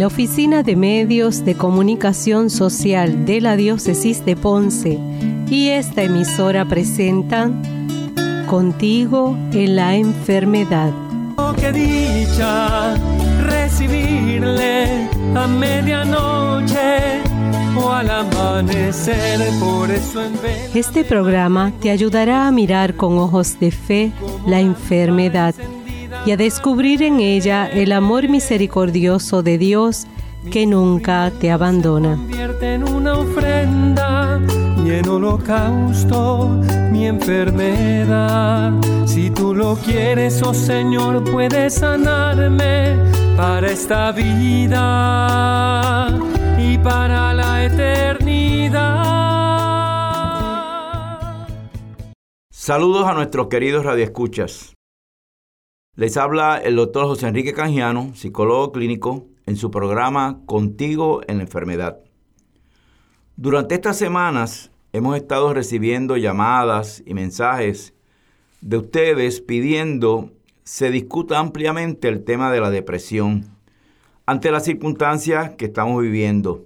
La Oficina de Medios de Comunicación Social de la Diócesis de Ponce y esta emisora presentan Contigo en la enfermedad. Oh, qué dicha recibirle a medianoche o al amanecer, por eso en Este programa te ayudará a mirar con ojos de fe la enfermedad y a descubrir en ella el amor misericordioso de Dios que nunca te abandona. Convierte en una ofrenda y en holocausto mi enfermedad. Si tú lo quieres, oh Señor, puedes sanarme para esta vida y para la eternidad. Saludos a nuestros queridos radioescuchas. Les habla el doctor José Enrique Canjiano, psicólogo clínico, en su programa Contigo en la Enfermedad. Durante estas semanas hemos estado recibiendo llamadas y mensajes de ustedes pidiendo se discuta ampliamente el tema de la depresión ante las circunstancias que estamos viviendo.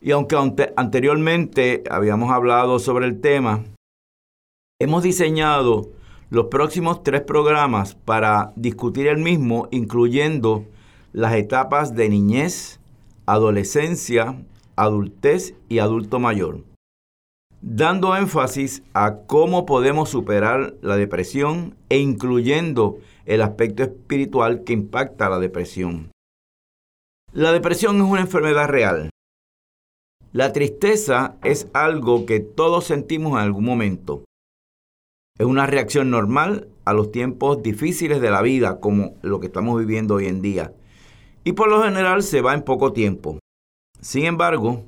Y aunque anteriormente habíamos hablado sobre el tema, hemos diseñado los próximos tres programas para discutir el mismo, incluyendo las etapas de niñez, adolescencia, adultez y adulto mayor, dando énfasis a cómo podemos superar la depresión e incluyendo el aspecto espiritual que impacta la depresión. La depresión es una enfermedad real. La tristeza es algo que todos sentimos en algún momento. Es una reacción normal a los tiempos difíciles de la vida, como lo que estamos viviendo hoy en día. Y por lo general se va en poco tiempo. Sin embargo,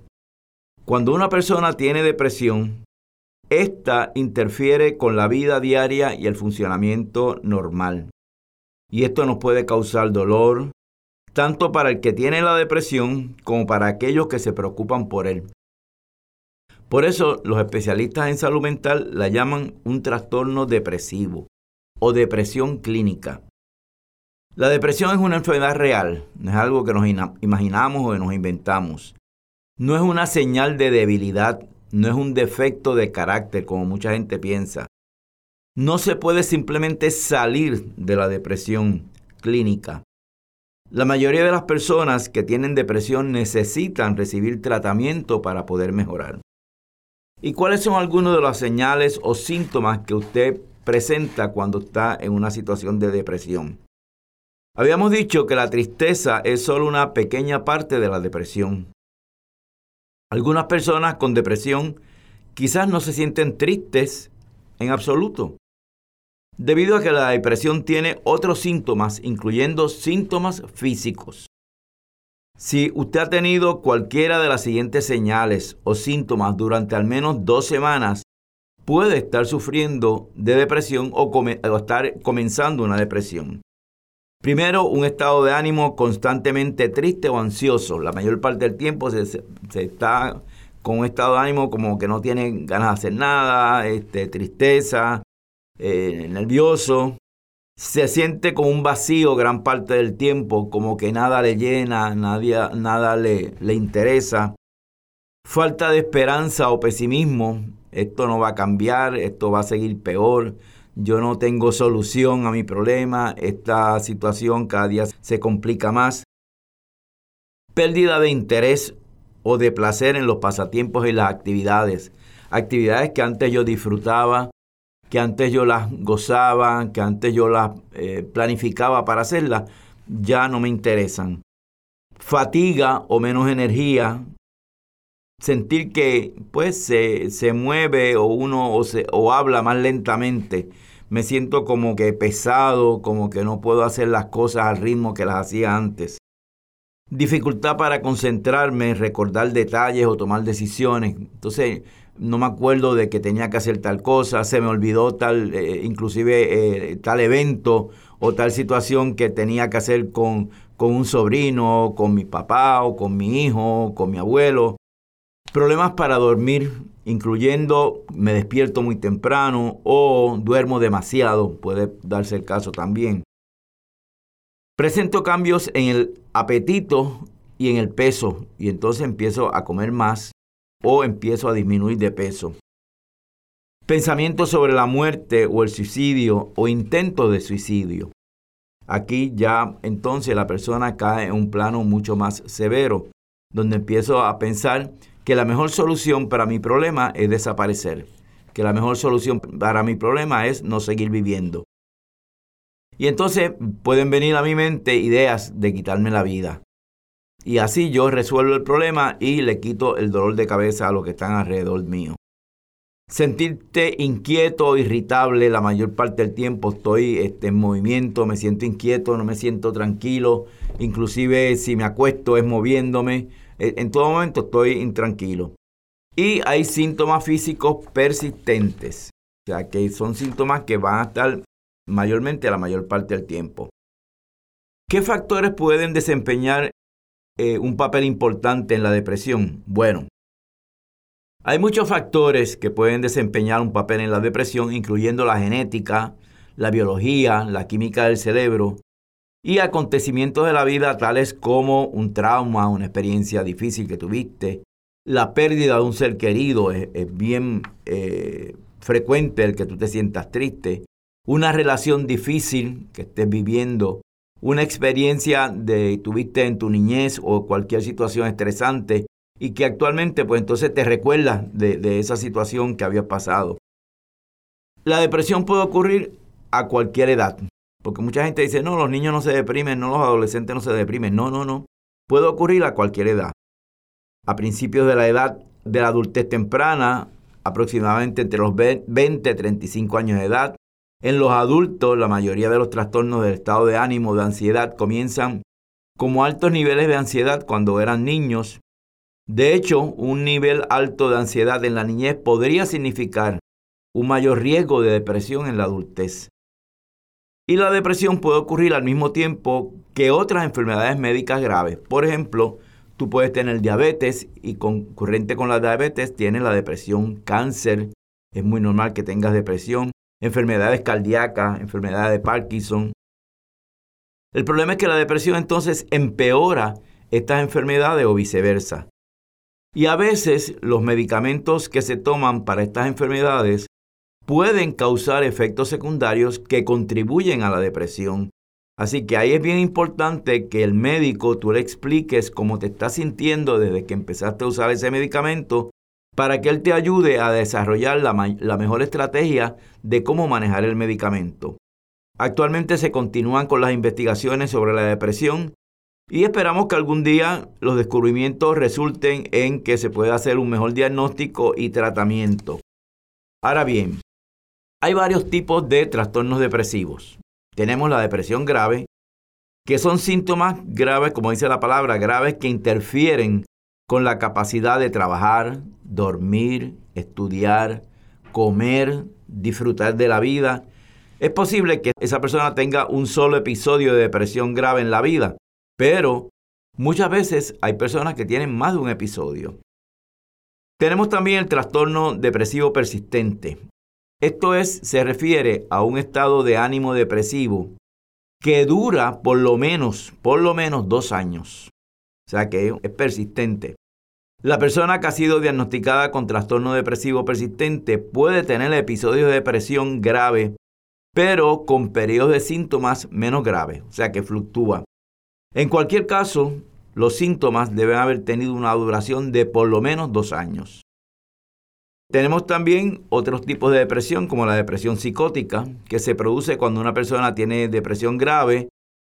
cuando una persona tiene depresión, esta interfiere con la vida diaria y el funcionamiento normal. Y esto nos puede causar dolor, tanto para el que tiene la depresión como para aquellos que se preocupan por él. Por eso los especialistas en salud mental la llaman un trastorno depresivo o depresión clínica. La depresión es una enfermedad real, no es algo que nos imaginamos o que nos inventamos. No es una señal de debilidad, no es un defecto de carácter como mucha gente piensa. No se puede simplemente salir de la depresión clínica. La mayoría de las personas que tienen depresión necesitan recibir tratamiento para poder mejorar. ¿Y cuáles son algunos de las señales o síntomas que usted presenta cuando está en una situación de depresión? Habíamos dicho que la tristeza es solo una pequeña parte de la depresión. Algunas personas con depresión quizás no se sienten tristes en absoluto, debido a que la depresión tiene otros síntomas, incluyendo síntomas físicos. Si usted ha tenido cualquiera de las siguientes señales o síntomas durante al menos dos semanas, puede estar sufriendo de depresión o, estar comenzando una depresión. Primero, un estado de ánimo constantemente triste o ansioso. La mayor parte del tiempo se, está con un estado de ánimo como que no tiene ganas de hacer nada, este, tristeza, eh, nervioso se siente como un vacío gran parte del tiempo, como que nada le llena, nada le, le interesa. Falta de esperanza o pesimismo, esto no va a cambiar, esto va a seguir peor, yo no tengo solución a mi problema, esta situación cada día se complica más. Pérdida de interés o de placer en los pasatiempos y las actividades. Actividades que antes yo disfrutaba, que antes yo las gozaba, que antes yo las eh, planificaba para hacerlas, ya no me interesan. Fatiga o menos energía, sentir que pues se, se mueve o uno o, se, o habla más lentamente. Me siento como que pesado, como que no puedo hacer las cosas al ritmo que las hacía antes. Dificultad para concentrarme, recordar detalles o tomar decisiones. Entonces, no me acuerdo de que tenía que hacer tal cosa, se me olvidó tal, eh, inclusive eh, tal evento o tal situación que tenía que hacer con, con un sobrino, con mi papá o con mi hijo, con mi abuelo. Problemas para dormir, incluyendo me despierto muy temprano o duermo demasiado, puede darse el caso también. Presento cambios en el apetito y en el peso y entonces empiezo a comer más o empiezo a disminuir de peso. Pensamientos sobre la muerte o el suicidio o intento de suicidio. Aquí ya entonces la persona cae en un plano mucho más severo, donde empiezo a pensar que la mejor solución para mi problema es desaparecer, que la mejor solución para mi problema es no seguir viviendo. Y entonces pueden venir a mi mente ideas de quitarme la vida. Y así yo resuelvo el problema y le quito el dolor de cabeza a los que están alrededor mío. Sentirte inquieto irritable la mayor parte del tiempo estoy este, en movimiento, me siento inquieto, no me siento tranquilo, inclusive si me acuesto es moviéndome, eh, en todo momento estoy intranquilo. Y hay síntomas físicos persistentes, o sea que son síntomas que van a estar mayormente la mayor parte del tiempo. ¿Qué factores pueden desempeñar eh, un papel importante en la depresión? Bueno, hay muchos factores que pueden desempeñar un papel en la depresión, incluyendo la genética, la biología, la química del cerebro, y acontecimientos de la vida tales como un trauma, una experiencia difícil que tuviste, la pérdida de un ser querido, es, bien eh, frecuente el que tú te sientas triste, una relación difícil que estés viviendo, una experiencia de tuviste en tu niñez o cualquier situación estresante y que actualmente pues entonces te recuerdas de, de esa situación que había pasado. La depresión puede ocurrir a cualquier edad. Porque mucha gente dice, no, los niños no se deprimen, no, los adolescentes no se deprimen. No, no, no. Puede ocurrir a cualquier edad. A principios de la edad de la adultez temprana, aproximadamente entre los 20 y 35 años de edad. En los adultos, la mayoría de los trastornos del estado de ánimo, de ansiedad, comienzan como altos niveles de ansiedad cuando eran niños. De hecho, un nivel alto de ansiedad en la niñez podría significar un mayor riesgo de depresión en la adultez. Y la depresión puede ocurrir al mismo tiempo que otras enfermedades médicas graves. Por ejemplo, tú puedes tener diabetes y concurrente con la diabetes tienes la depresión, cáncer. Es muy normal que tengas depresión, enfermedades cardíacas, enfermedades de Parkinson. El problema es que la depresión entonces empeora estas enfermedades o viceversa. Y a veces los medicamentos que se toman para estas enfermedades pueden causar efectos secundarios que contribuyen a la depresión. Así que ahí es bien importante que el médico tú le expliques cómo te estás sintiendo desde que empezaste a usar ese medicamento para que él te ayude a desarrollar la, mejor estrategia de cómo manejar el medicamento. Actualmente se continúan con las investigaciones sobre la depresión y esperamos que algún día los descubrimientos resulten en que se pueda hacer un mejor diagnóstico y tratamiento. Ahora bien, hay varios tipos de trastornos depresivos. Tenemos la depresión grave, que son síntomas graves, como dice la palabra, graves que interfieren con la capacidad de trabajar, dormir, estudiar, comer, disfrutar de la vida. Es posible que esa persona tenga un solo episodio de depresión grave en la vida, pero muchas veces hay personas que tienen más de un episodio. Tenemos también el trastorno depresivo persistente. Esto es, se refiere a un estado de ánimo depresivo que dura por lo menos, por lo menos dos años. O sea que es persistente. La persona que ha sido diagnosticada con trastorno depresivo persistente puede tener episodios de depresión grave, pero con periodos de síntomas menos graves, o sea que fluctúa. En cualquier caso, los síntomas deben haber tenido una duración de por lo menos dos años. Tenemos también otros tipos de depresión, como la depresión psicótica, que se produce cuando una persona tiene depresión grave,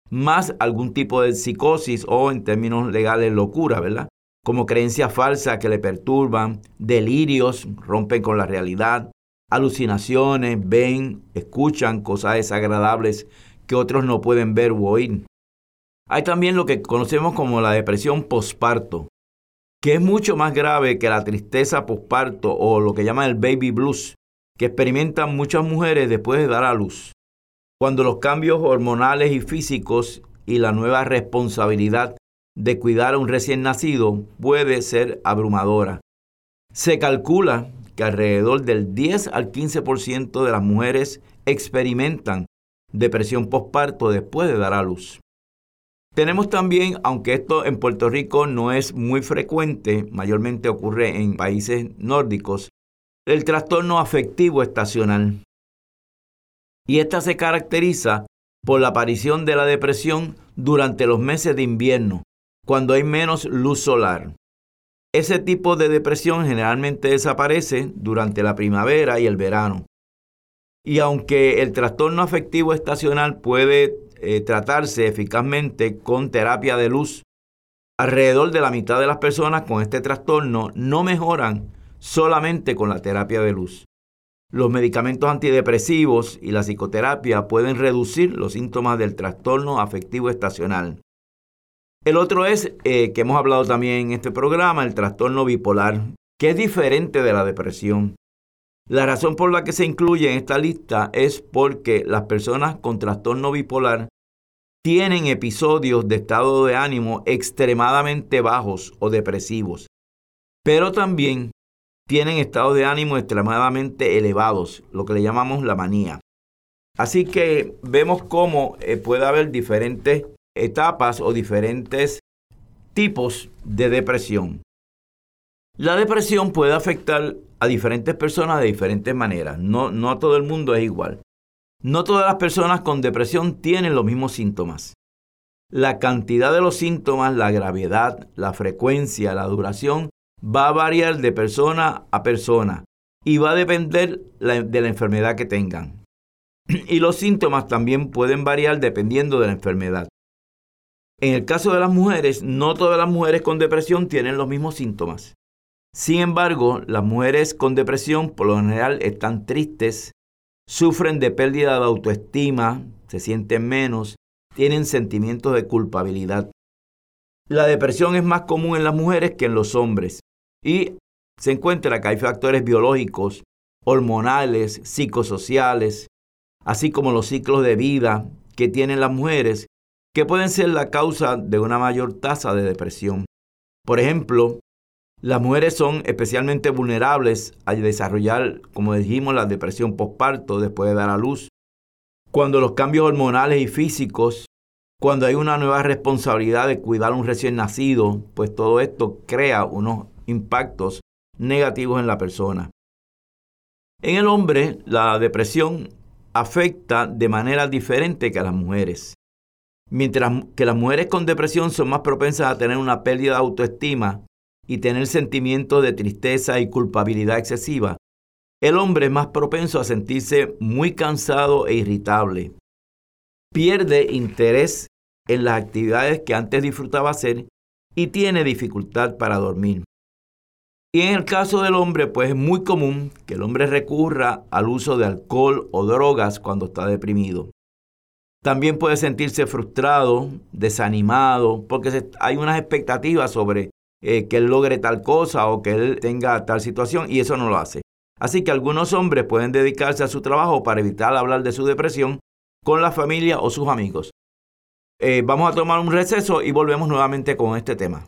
más algún tipo de psicosis o, en términos legales, locura, ¿verdad? Como creencias falsas que le perturban, delirios, rompen con la realidad, alucinaciones, ven, escuchan cosas desagradables que otros no pueden ver u oír. Hay también lo que conocemos como la depresión posparto, que es mucho más grave que la tristeza postparto o lo que llaman el baby blues, que experimentan muchas mujeres después de dar a luz. Cuando los cambios hormonales y físicos y la nueva responsabilidad de cuidar a un recién nacido puede ser abrumadora. Se calcula que alrededor del 10 al 15% de las mujeres experimentan depresión postparto después de dar a luz. Tenemos también, aunque esto en Puerto Rico no es muy frecuente, mayormente ocurre en países nórdicos, el trastorno afectivo estacional. Y esta se caracteriza por la aparición de la depresión durante los meses de invierno, cuando hay menos luz solar. Ese tipo de depresión generalmente desaparece durante la primavera y el verano. Y aunque el trastorno afectivo estacional puede eh, tratarse eficazmente con terapia de luz. Alrededor de la mitad de las personas con este trastorno no mejoran solamente con la terapia de luz. Los medicamentos antidepresivos y la psicoterapia pueden reducir los síntomas del trastorno afectivo estacional. El otro es, eh, que hemos hablado también en este programa, el trastorno bipolar, que es diferente de la depresión. La razón por la que se incluye en esta lista es porque las personas con trastorno bipolar tienen episodios de estado de ánimo extremadamente bajos o depresivos, pero también tienen estados de ánimo extremadamente elevados, lo que le llamamos la manía. Así que vemos cómo eh, puede haber diferentes etapas o diferentes tipos de depresión. La depresión puede afectar a diferentes personas de diferentes maneras. No, no a todo el mundo es igual. No todas las personas con depresión tienen los mismos síntomas. La cantidad de los síntomas, la gravedad, la frecuencia, la duración va a variar de persona a persona y va a depender de la enfermedad que tengan. Y los síntomas también pueden variar dependiendo de la enfermedad. En el caso de las mujeres, no todas las mujeres con depresión tienen los mismos síntomas. Sin embargo, las mujeres con depresión por lo general están tristes, sufren de pérdida de autoestima, se sienten menos, tienen sentimientos de culpabilidad. La depresión es más común en las mujeres que en los hombres y se encuentra que hay factores biológicos, hormonales, psicosociales, así como los ciclos de vida que tienen las mujeres que pueden ser la causa de una mayor tasa de depresión. Por ejemplo, las mujeres son especialmente vulnerables a desarrollar, como dijimos, la depresión postparto después de dar a luz. Cuando los cambios hormonales y físicos, cuando hay una nueva responsabilidad de cuidar a un recién nacido, pues todo esto crea unos impactos negativos en la persona. En el hombre, la depresión afecta de manera diferente que a las mujeres. Mientras que las mujeres con depresión son más propensas a tener una pérdida de autoestima y tener sentimientos de tristeza y culpabilidad excesiva, el hombre es más propenso a sentirse muy cansado e irritable. Pierde interés en las actividades que antes disfrutaba hacer y tiene dificultad para dormir. Y en el caso del hombre, pues es muy común que el hombre recurra al uso de alcohol o drogas cuando está deprimido. También puede sentirse frustrado, desanimado, porque hay unas expectativas sobre eh, que él logre tal cosa o que él tenga tal situación y eso no lo hace. Así que algunos hombres pueden dedicarse a su trabajo para evitar hablar de su depresión con la familia o sus amigos. Eh, vamos a tomar un receso y volvemos nuevamente con este tema.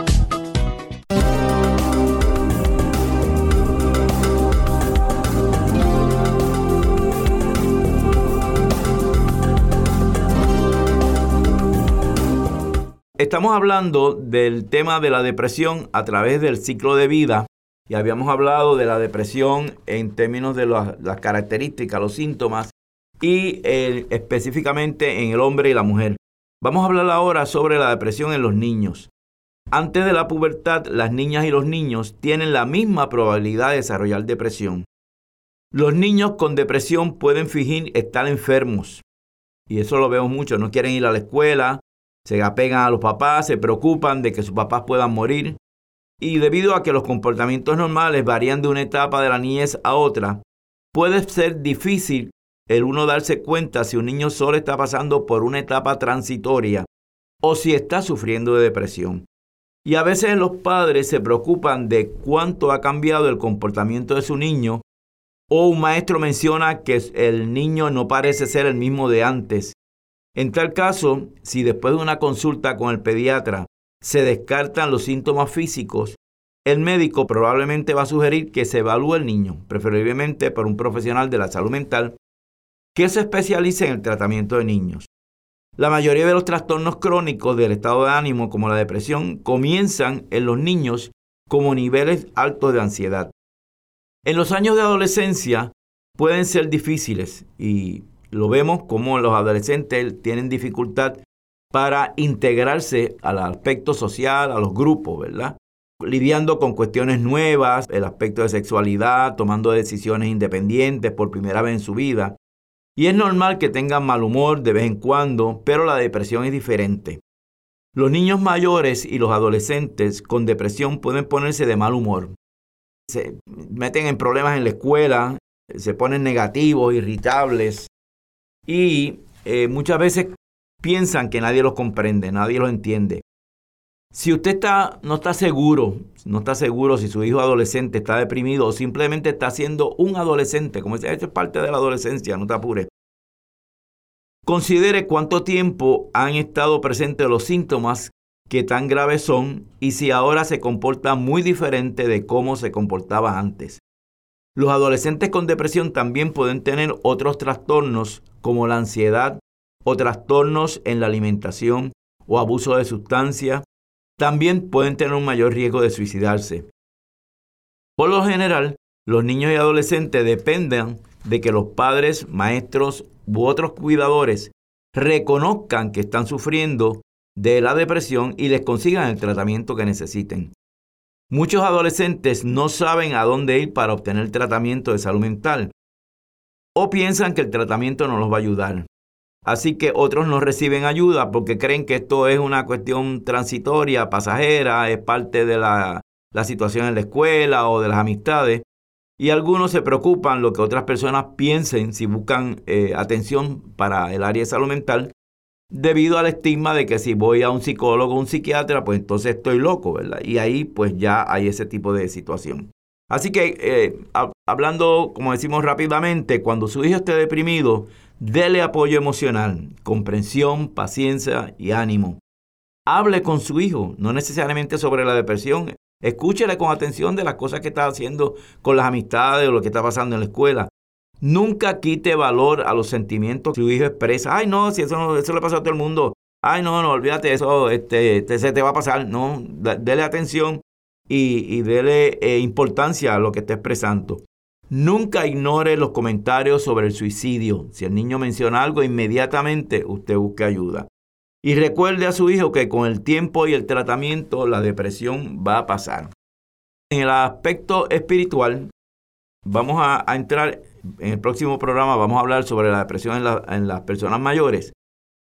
Estamos hablando del tema de la depresión a través del ciclo de vida y habíamos hablado de la depresión en términos de las, características, los síntomas y específicamente en el hombre y la mujer. Vamos a hablar ahora sobre la depresión en los niños. Antes de la pubertad, las niñas y los niños tienen la misma probabilidad de desarrollar depresión. Los niños con depresión pueden fingir estar enfermos. Y eso lo vemos mucho. No quieren ir a la escuela, se apegan a los papás, se preocupan de que sus papás puedan morir. Y debido a que los comportamientos normales varían de una etapa de la niñez a otra, puede ser difícil el uno darse cuenta si un niño solo está pasando por una etapa transitoria o si está sufriendo de depresión. Y a veces los padres se preocupan de cuánto ha cambiado el comportamiento de su niño o un maestro menciona que el niño no parece ser el mismo de antes. En tal caso, si después de una consulta con el pediatra se descartan los síntomas físicos, el médico probablemente va a sugerir que se evalúe el niño, preferiblemente por un profesional de la salud mental, que se especialice en el tratamiento de niños. La mayoría de los trastornos crónicos del estado de ánimo, como la depresión, comienzan en los niños como niveles altos de ansiedad. En los años de adolescencia pueden ser difíciles y lo vemos como los adolescentes tienen dificultad para integrarse al aspecto social, a los grupos, ¿verdad? Lidiando con cuestiones nuevas, el aspecto de sexualidad, tomando decisiones independientes por primera vez en su vida. Y es normal que tengan mal humor de vez en cuando, pero la depresión es diferente. Los niños mayores y los adolescentes con depresión pueden ponerse de mal humor. Se meten en problemas en la escuela, se ponen negativos, irritables y eh, muchas veces piensan que nadie los comprende, nadie los entiende. Si usted está, no está seguro, no está seguro si su hijo adolescente está deprimido o simplemente está siendo un adolescente, como dice, esto es parte de la adolescencia, no te apures. Considere cuánto tiempo han estado presentes los síntomas que tan graves son y si ahora se comporta muy diferente de cómo se comportaba antes. Los adolescentes con depresión también pueden tener otros trastornos como la ansiedad o trastornos en la alimentación o abuso de sustancias también pueden tener un mayor riesgo de suicidarse. Por lo general, los niños y adolescentes dependen de que los padres, maestros u otros cuidadores reconozcan que están sufriendo de la depresión y les consigan el tratamiento que necesiten. Muchos adolescentes no saben a dónde ir para obtener tratamiento de salud mental o piensan que el tratamiento no los va a ayudar. Así que otros no reciben ayuda porque creen que esto es una cuestión transitoria, pasajera, es parte de la, situación en la escuela o de las amistades. Y algunos se preocupan lo que otras personas piensen si buscan eh, atención para el área de salud mental debido al estigma de que si voy a un psicólogo o un psiquiatra, pues entonces estoy loco, ¿verdad? Y ahí pues ya hay ese tipo de situación. Así que eh, hablando, como decimos rápidamente, cuando su hijo esté deprimido, Dele apoyo emocional, comprensión, paciencia y ánimo. Hable con su hijo, no necesariamente sobre la depresión. Escúchele con atención de las cosas que está haciendo con las amistades o lo que está pasando en la escuela. Nunca quite valor a los sentimientos que su hijo expresa. Ay, no, si eso, eso le pasa a todo el mundo. Ay, no, no, olvídate, eso este, se te va a pasar. No, dele atención y, y dele eh, importancia a lo que está expresando. Nunca ignore los comentarios sobre el suicidio. Si el niño menciona algo, inmediatamente usted busque ayuda. Y recuerde a su hijo que con el tiempo y el tratamiento la depresión va a pasar. En el aspecto espiritual, vamos a, entrar, en el próximo programa vamos a hablar sobre la depresión en, las personas mayores.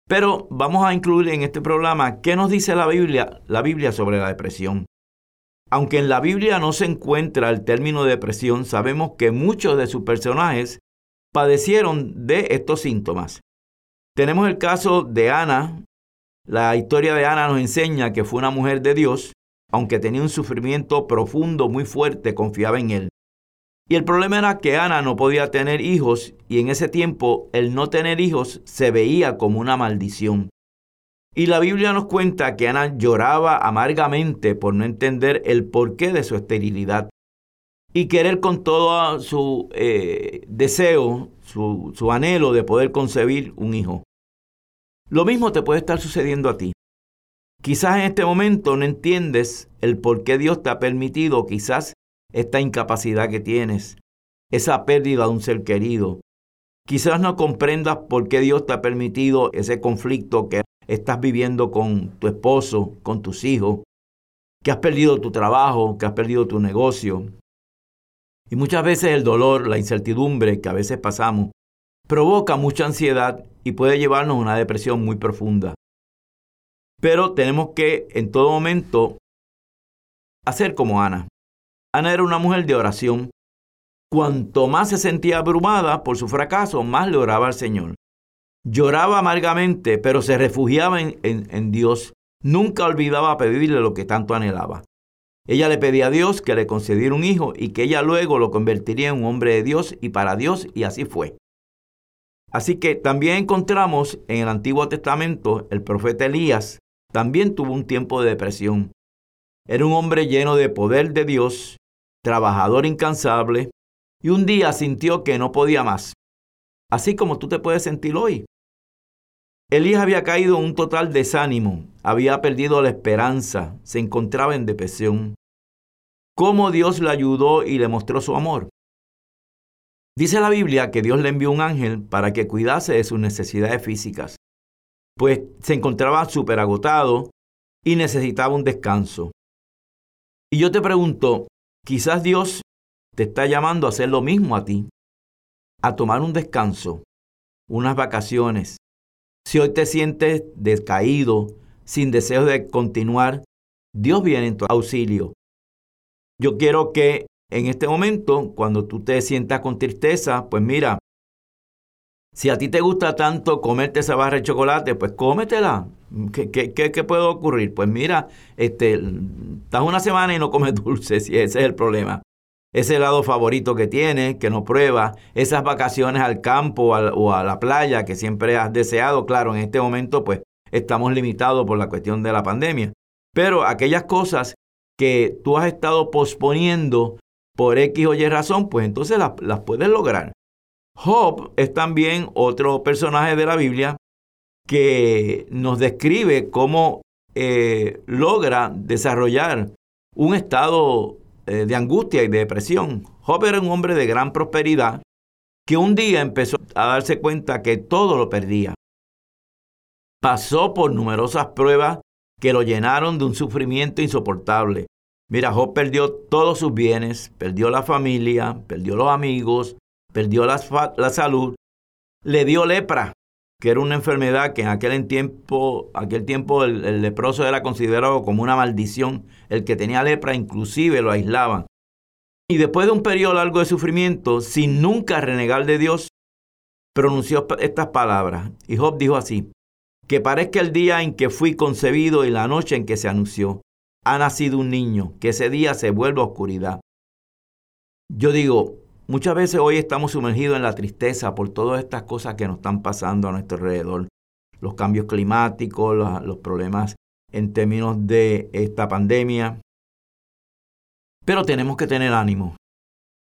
Pero vamos a incluir en este programa qué nos dice la Biblia, la Biblia sobre la depresión. Aunque en la Biblia no se encuentra el término depresión, sabemos que muchos de sus personajes padecieron de estos síntomas. Tenemos el caso de Ana. La historia de Ana nos enseña que fue una mujer de Dios, aunque tenía un sufrimiento profundo muy fuerte, confiaba en él. Y el problema era que Ana no podía tener hijos y en ese tiempo el no tener hijos se veía como una maldición. Y la Biblia nos cuenta que Ana lloraba amargamente por no entender el porqué de su esterilidad y querer con todo su eh, deseo, su, su anhelo de poder concebir un hijo. Lo mismo te puede estar sucediendo a ti. Quizás en este momento no entiendes el por qué Dios te ha permitido quizás esta incapacidad que tienes, esa pérdida de un ser querido. Quizás no comprendas por qué Dios te ha permitido ese conflicto que estás viviendo con tu esposo, con tus hijos, que has perdido tu trabajo, que has perdido tu negocio. Y muchas veces el dolor, la incertidumbre que a veces pasamos, provoca mucha ansiedad y puede llevarnos a una depresión muy profunda. Pero tenemos que en todo momento hacer como Ana. Ana era una mujer de oración. Cuanto más se sentía abrumada por su fracaso, más le oraba al Señor. Lloraba amargamente, pero se refugiaba en, Dios. Nunca olvidaba pedirle lo que tanto anhelaba. Ella le pedía a Dios que le concediera un hijo y que ella luego lo convertiría en un hombre de Dios y para Dios, y así fue. Así que también encontramos en el Antiguo Testamento el profeta Elías, también tuvo un tiempo de depresión. Era un hombre lleno de poder de Dios, trabajador incansable, y un día sintió que no podía más, así como tú te puedes sentir hoy. Elías había caído en un total desánimo, había perdido la esperanza, se encontraba en depresión. ¿Cómo Dios le ayudó y le mostró su amor? Dice la Biblia que Dios le envió un ángel para que cuidase de sus necesidades físicas, pues se encontraba súper agotado y necesitaba un descanso. Y yo te pregunto, quizás Dios te está llamando a hacer lo mismo a ti, a tomar un descanso, unas vacaciones. Si hoy te sientes descaído, sin deseo de continuar, Dios viene en tu auxilio. Yo quiero que en este momento, cuando tú te sientas con tristeza, pues mira, si a ti te gusta tanto comerte esa barra de chocolate, pues cómetela. ¿Qué, qué, puede ocurrir? Pues mira, este, estás una semana y no comes dulces, y ese es el problema. Ese helado favorito que tienes, que no pruebas, esas vacaciones al campo o a la playa que siempre has deseado, claro, en este momento pues estamos limitados por la cuestión de la pandemia. Pero aquellas cosas que tú has estado posponiendo por X o Y razón, pues entonces las, puedes lograr. Job es también otro personaje de la Biblia que nos describe cómo eh, logra desarrollar un estado eh, de angustia y de depresión. Job era un hombre de gran prosperidad que un día empezó a darse cuenta que todo lo perdía. Pasó por numerosas pruebas que lo llenaron de un sufrimiento insoportable. Mira, Job perdió todos sus bienes, perdió la familia, perdió los amigos, perdió la, salud, le dio lepra, que era una enfermedad que en aquel tiempo, aquel tiempo el, leproso era considerado como una maldición. El que tenía lepra inclusive lo aislaban. Y después de un periodo largo de sufrimiento, sin nunca renegar de Dios, pronunció estas palabras. Y Job dijo así, que parezca el día en que fui concebido y la noche en que se anunció ha nacido un niño, que ese día se vuelve oscuridad. Yo digo, muchas veces hoy estamos sumergidos en la tristeza por todas estas cosas que nos están pasando a nuestro alrededor. Los cambios climáticos, los, problemas en términos de esta pandemia. Pero tenemos que tener ánimo,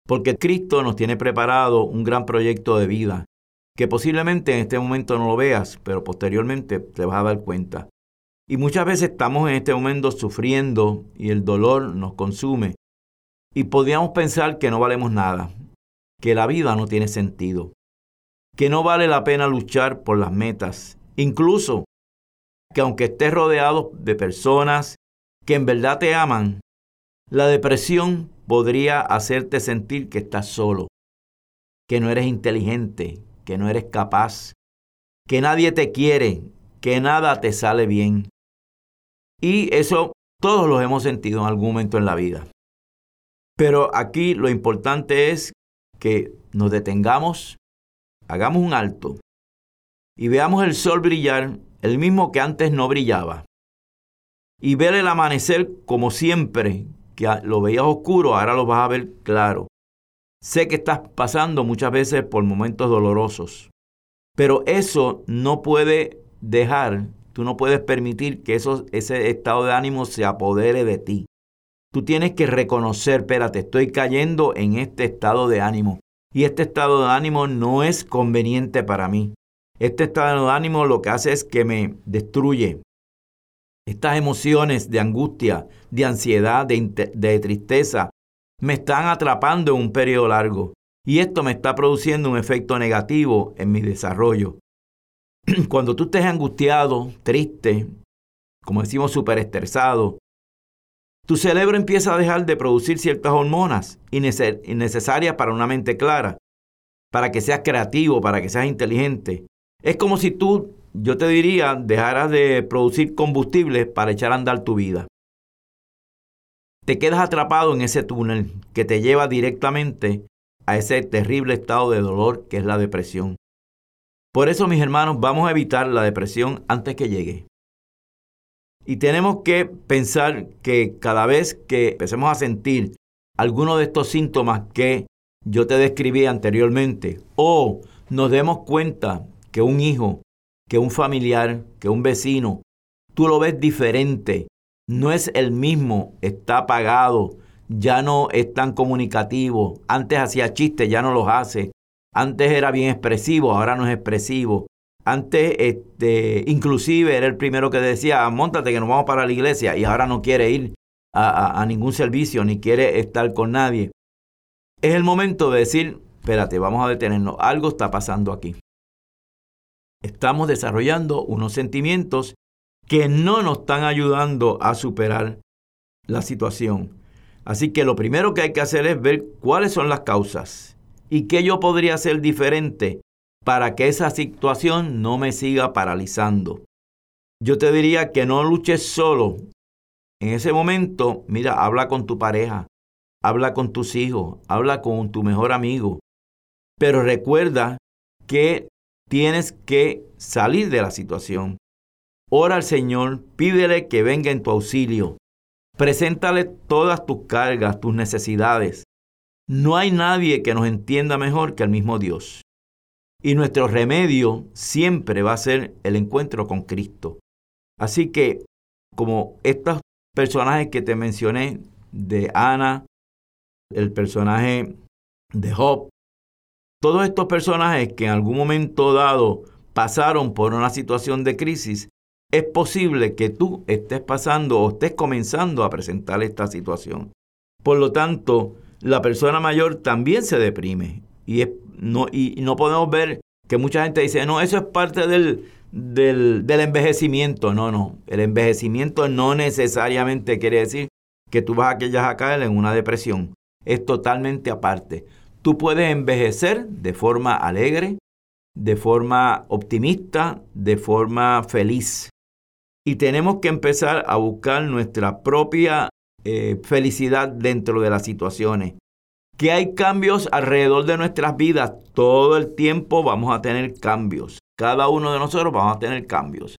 porque Cristo nos tiene preparado un gran proyecto de vida, que posiblemente en este momento no lo veas, pero posteriormente te vas a dar cuenta. Y muchas veces estamos en este momento sufriendo y el dolor nos consume. Y podríamos pensar que no valemos nada, que la vida no tiene sentido, que no vale la pena luchar por las metas, incluso que aunque estés rodeado de personas que en verdad te aman, la depresión podría hacerte sentir que estás solo, que no eres inteligente, que no eres capaz, que nadie te quiere, que nada te sale bien. Y eso todos lo hemos sentido en algún momento en la vida. Pero aquí lo importante es que nos detengamos, hagamos un alto y veamos el sol brillar, el mismo que antes no brillaba. Y ver el amanecer como siempre, que lo veías oscuro, ahora lo vas a ver claro. Sé que estás pasando muchas veces por momentos dolorosos, pero eso no puede dejar Tú no puedes permitir que ese estado de ánimo se apodere de ti. Tú tienes que reconocer, espérate, estoy cayendo en este estado de ánimo. Y este estado de ánimo no es conveniente para mí. Este estado de ánimo lo que hace es que me destruye. Estas emociones de angustia, de ansiedad, de, de tristeza, me están atrapando en un periodo largo. Y esto me está produciendo un efecto negativo en mi desarrollo. cuando tú estés angustiado, triste, como decimos, súper estresado, tu cerebro empieza a dejar de producir ciertas hormonas innecesarias para una mente clara, para que seas creativo, para que seas inteligente. Es como si tú, yo te diría, dejaras de producir combustible para echar a andar tu vida. Te quedas atrapado en ese túnel que te lleva directamente a ese terrible estado de dolor que es la depresión. Por eso, mis hermanos, vamos a evitar la depresión antes que llegue. Y tenemos que pensar que cada vez que empecemos a sentir alguno de estos síntomas que yo te describí anteriormente, o nos demos cuenta que un hijo, que un familiar, que un vecino, tú lo ves diferente, no es el mismo, está apagado, ya no es tan comunicativo, antes hacía chistes, ya no los hace, antes era bien expresivo, ahora no es expresivo, antes, este, inclusive era el primero que decía, montate que nos vamos para la iglesia y ahora no quiere ir a, ningún servicio ni quiere estar con nadie. Es el momento de decir, espérate, vamos a detenernos, algo está pasando aquí. Estamos desarrollando unos sentimientos que no nos están ayudando a superar la situación. Así que lo primero que hay que hacer es ver cuáles son las causas y qué yo podría hacer diferente para que esa situación no me siga paralizando. Yo te diría que no luches solo. En ese momento, mira, habla con tu pareja, habla con tus hijos, habla con tu mejor amigo. Pero recuerda que tienes que salir de la situación. Ora al Señor, pídele que venga en tu auxilio. Preséntale todas tus cargas, tus necesidades. No hay nadie que nos entienda mejor que el mismo Dios. Y nuestro remedio siempre va a ser el encuentro con Cristo. Así que, como estos personajes que te mencioné, de Ana, el personaje de Job, todos estos personajes que en algún momento dado pasaron por una situación de crisis, es posible que tú estés pasando o estés comenzando a presentar esta situación. Por lo tanto, la persona mayor también se deprime y no, y no podemos ver que mucha gente dice, no, eso es parte del, del, del envejecimiento. No, no, el envejecimiento no necesariamente quiere decir que tú vas a, que a caer en una depresión. Es totalmente aparte. Tú puedes envejecer de forma alegre, de forma optimista, de forma feliz. Y tenemos que empezar a buscar nuestra propia eh, felicidad dentro de las situaciones que hay cambios alrededor de nuestras vidas. Todo el tiempo vamos a tener cambios. Cada uno de nosotros vamos a tener cambios.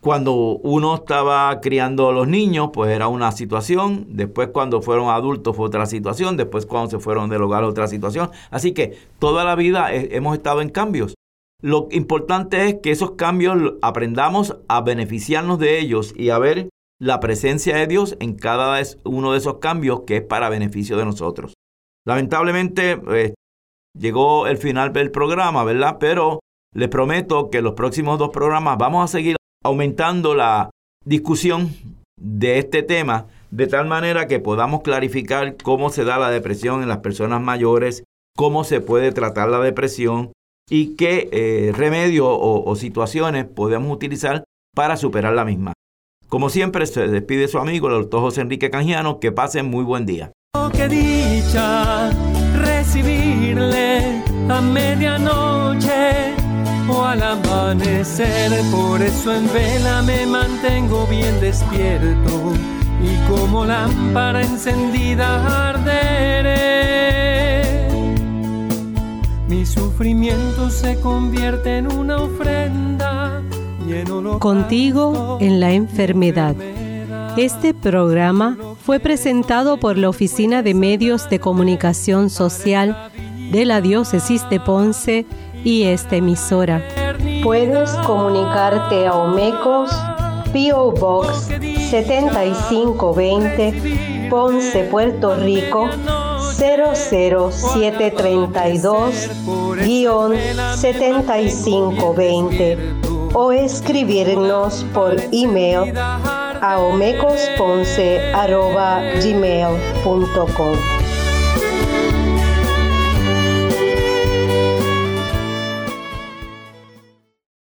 Cuando uno estaba criando a los niños, pues era una situación. Después cuando fueron adultos fue otra situación. Después cuando se fueron del hogar otra situación. Así que toda la vida hemos estado en cambios. Lo importante es que esos cambios aprendamos a beneficiarnos de ellos y a ver la presencia de Dios en cada uno de esos cambios que es para beneficio de nosotros. Lamentablemente eh, llegó el final del programa, ¿verdad? Pero les prometo que los próximos dos programas vamos a seguir aumentando la discusión de este tema de tal manera que podamos clarificar cómo se da la depresión en las personas mayores, cómo se puede tratar la depresión y qué eh, remedios o, situaciones podemos utilizar para superar la misma. Como siempre, se despide su amigo, el doctor José Enrique Canjiano. Que pasen muy buen día. Qué dicha recibirle a medianoche o al amanecer, por eso en vela me mantengo bien despierto y como lámpara encendida arderé. Mi sufrimiento se convierte en una ofrenda Contigo en la enfermedad. Este programa fue presentado por la Oficina de Medios de Comunicación Social de la Diócesis de Ponce y esta emisora. Puedes comunicarte a Omecos, PO Box 7520, Ponce, Puerto Rico 00732-7520 o escribirnos por email a omecosponce.gmail.com